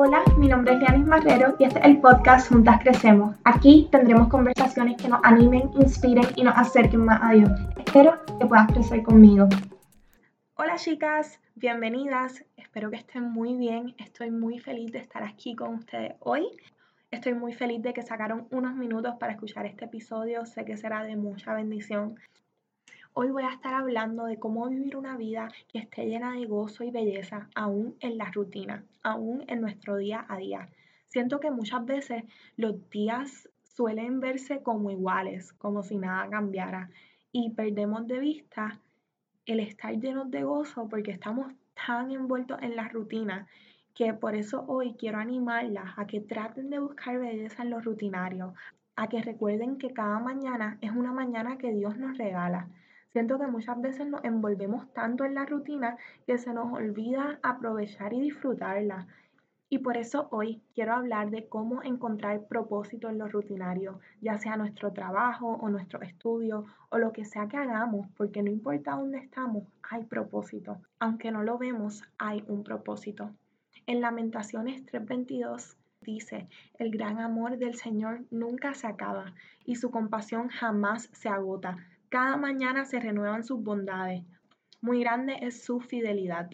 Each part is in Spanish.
Hola, mi nombre es Lianis Marrero y este es el podcast Juntas Crecemos. Aquí tendremos conversaciones que nos animen, inspiren y nos acerquen más a Dios. Espero que puedas crecer conmigo. Hola chicas, bienvenidas. Espero que estén muy bien. Estoy muy feliz de estar aquí con ustedes hoy. Estoy muy feliz de que sacaron unos minutos para escuchar este episodio. Sé que será de mucha bendición. Hoy voy a estar hablando de cómo vivir una vida que esté llena de gozo y belleza, aún en la rutina, aún en nuestro día a día. Siento que muchas veces los días suelen verse como iguales, como si nada cambiara, y perdemos de vista el estar llenos de gozo porque estamos tan envueltos en la rutina que por eso hoy quiero animarlas a que traten de buscar belleza en lo rutinario, a que recuerden que cada mañana es una mañana que Dios nos regala Siento que muchas veces nos envolvemos tanto en la rutina que se nos olvida aprovechar y disfrutarla. Y por eso hoy quiero hablar de cómo encontrar propósito en lo rutinario, ya sea nuestro trabajo o nuestro estudio o lo que sea que hagamos, porque no importa dónde estamos, hay propósito. Aunque no lo vemos, hay un propósito. En Lamentaciones 3:22 dice, el gran amor del Señor nunca se acaba y su compasión jamás se agota. Cada mañana se renuevan sus bondades. Muy grande es su fidelidad.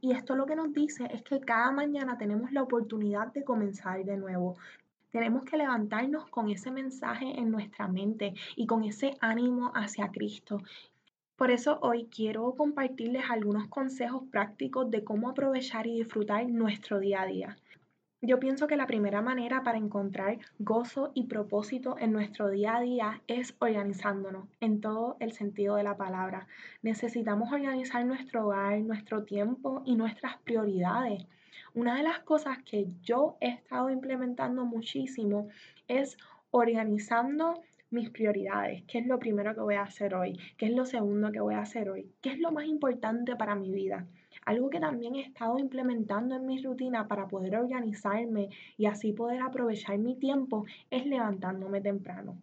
Y esto lo que nos dice es que cada mañana tenemos la oportunidad de comenzar de nuevo. Tenemos que levantarnos con ese mensaje en nuestra mente y con ese ánimo hacia Cristo. Por eso hoy quiero compartirles algunos consejos prácticos de cómo aprovechar y disfrutar nuestro día a día. Yo pienso que la primera manera para encontrar gozo y propósito en nuestro día a día es organizándonos en todo el sentido de la palabra. Necesitamos organizar nuestro hogar, nuestro tiempo y nuestras prioridades. Una de las cosas que yo he estado implementando muchísimo es organizando mis prioridades, qué es lo primero que voy a hacer hoy, qué es lo segundo que voy a hacer hoy, qué es lo más importante para mi vida. Algo que también he estado implementando en mi rutina para poder organizarme y así poder aprovechar mi tiempo es levantándome temprano.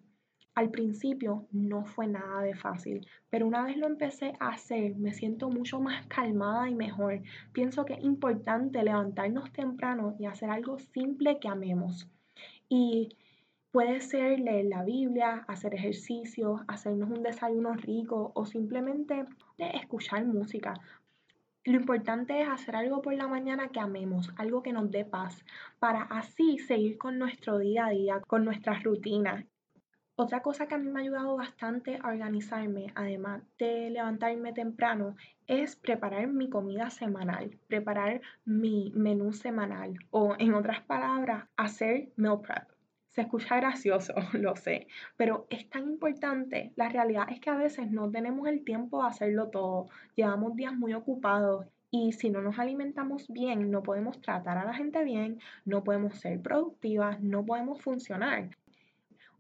Al principio no fue nada de fácil, pero una vez lo empecé a hacer me siento mucho más calmada y mejor. Pienso que es importante levantarnos temprano y hacer algo simple que amemos. Y puede ser leer la Biblia, hacer ejercicio, hacernos un desayuno rico o simplemente escuchar música. Lo importante es hacer algo por la mañana que amemos, algo que nos dé paz, para así seguir con nuestro día a día, con nuestras rutinas. Otra cosa que a mí me ha ayudado bastante a organizarme, además de levantarme temprano, es preparar mi comida semanal, preparar mi menú semanal o, en otras palabras, hacer meal prep. Se escucha gracioso, lo sé, pero es tan importante. La realidad es que a veces no tenemos el tiempo de hacerlo todo. Llevamos días muy ocupados y si no nos alimentamos bien, no podemos tratar a la gente bien, no podemos ser productivas, no podemos funcionar.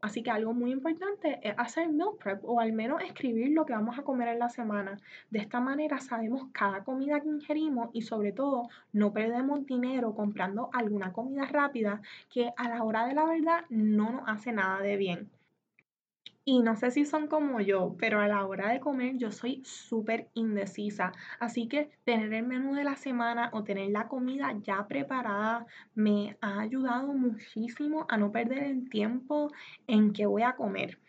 Así que algo muy importante es hacer meal prep o al menos escribir lo que vamos a comer en la semana. De esta manera sabemos cada comida que ingerimos y sobre todo no perdemos dinero comprando alguna comida rápida que a la hora de la verdad no nos hace nada de bien. Y no sé si son como yo, pero a la hora de comer yo soy súper indecisa. Así que tener el menú de la semana o tener la comida ya preparada me ha ayudado muchísimo a no perder el tiempo en que voy a comer.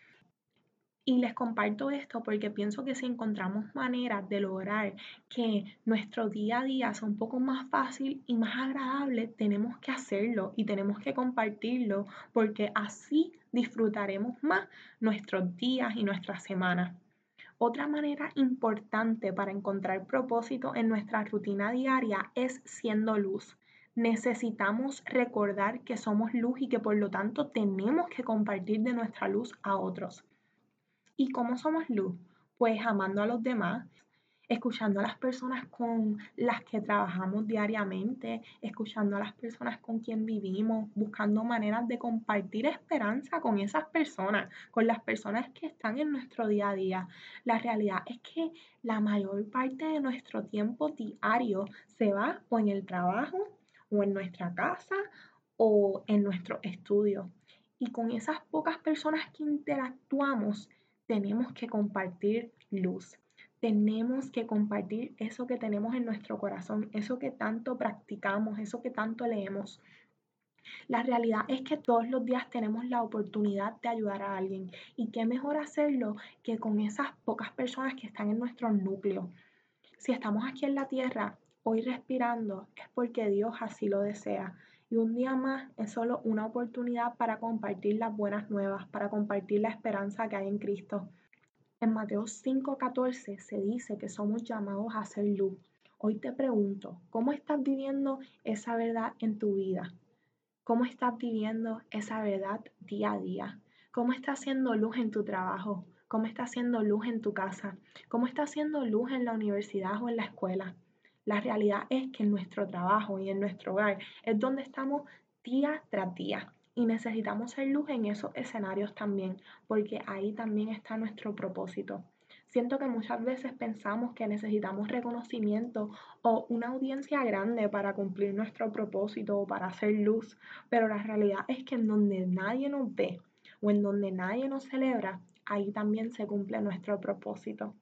Y les comparto esto porque pienso que si encontramos maneras de lograr que nuestro día a día sea un poco más fácil y más agradable, tenemos que hacerlo y tenemos que compartirlo porque así disfrutaremos más nuestros días y nuestras semanas. Otra manera importante para encontrar propósito en nuestra rutina diaria es siendo luz. Necesitamos recordar que somos luz y que por lo tanto tenemos que compartir de nuestra luz a otros. ¿Y cómo somos luz? Pues amando a los demás, escuchando a las personas con las que trabajamos diariamente, escuchando a las personas con quien vivimos, buscando maneras de compartir esperanza con esas personas, con las personas que están en nuestro día a día. La realidad es que la mayor parte de nuestro tiempo diario se va o en el trabajo, o en nuestra casa, o en nuestro estudio. Y con esas pocas personas que interactuamos, tenemos que compartir luz. tenemos que compartir eso que tenemos en nuestro corazón, eso que tanto practicamos, eso que tanto leemos. La realidad es que todos los días tenemos la oportunidad de ayudar a alguien y qué mejor hacerlo que con esas pocas personas que están en nuestro núcleo. Si estamos aquí en la tierra, hoy respirando, es porque Dios así lo desea. Y un día más es solo una oportunidad para compartir las buenas nuevas, para compartir la esperanza que hay en Cristo. En Mateo 5:14 se dice que somos llamados a ser luz. Hoy te pregunto, ¿cómo estás viviendo esa verdad en tu vida? ¿Cómo estás viviendo esa verdad día a día? ¿Cómo estás haciendo luz en tu trabajo? ¿Cómo estás haciendo luz en tu casa? ¿Cómo estás haciendo luz en la universidad o en la escuela? La realidad es que en nuestro trabajo y en nuestro hogar es donde estamos día tras día. Y necesitamos ser luz en esos escenarios también, porque ahí también está nuestro propósito. Siento que muchas veces pensamos que necesitamos reconocimiento o una audiencia grande para cumplir nuestro propósito o para hacer luz, pero la realidad es que en donde nadie nos ve o en donde nadie nos celebra, ahí también se cumple nuestro propósito.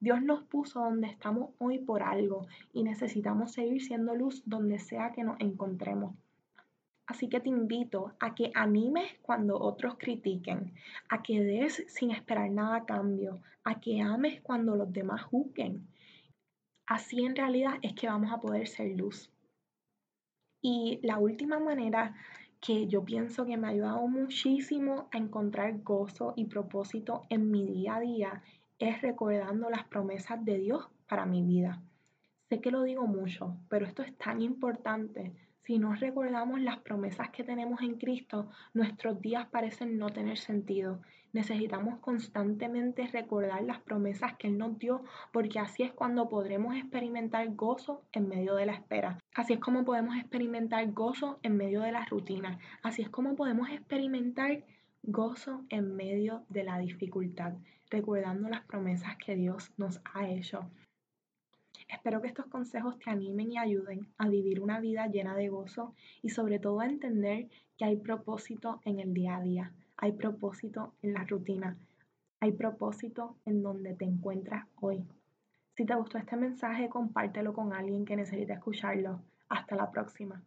Dios nos puso donde estamos hoy por algo y necesitamos seguir siendo luz donde sea que nos encontremos. Así que te invito a que animes cuando otros critiquen, a que des sin esperar nada a cambio, a que ames cuando los demás juzguen. Así en realidad es que vamos a poder ser luz. Y la última manera que yo pienso que me ha ayudado muchísimo a encontrar gozo y propósito en mi día a día es recordando las promesas de Dios para mi vida. Sé que lo digo mucho, pero esto es tan importante. Si no recordamos las promesas que tenemos en Cristo, nuestros días parecen no tener sentido. Necesitamos constantemente recordar las promesas que Él nos dio, porque así es cuando podremos experimentar gozo en medio de la espera. Así es como podemos experimentar gozo en medio de la rutina. Así es como podemos experimentar gozo en medio de la dificultad, recordando las promesas que Dios nos ha hecho. Espero que estos consejos te animen y ayuden a vivir una vida llena de gozo y sobre todo a entender que hay propósito en el día a día, hay propósito en la rutina, hay propósito en donde te encuentras hoy. Si te gustó este mensaje, compártelo con alguien que necesite escucharlo. Hasta la próxima.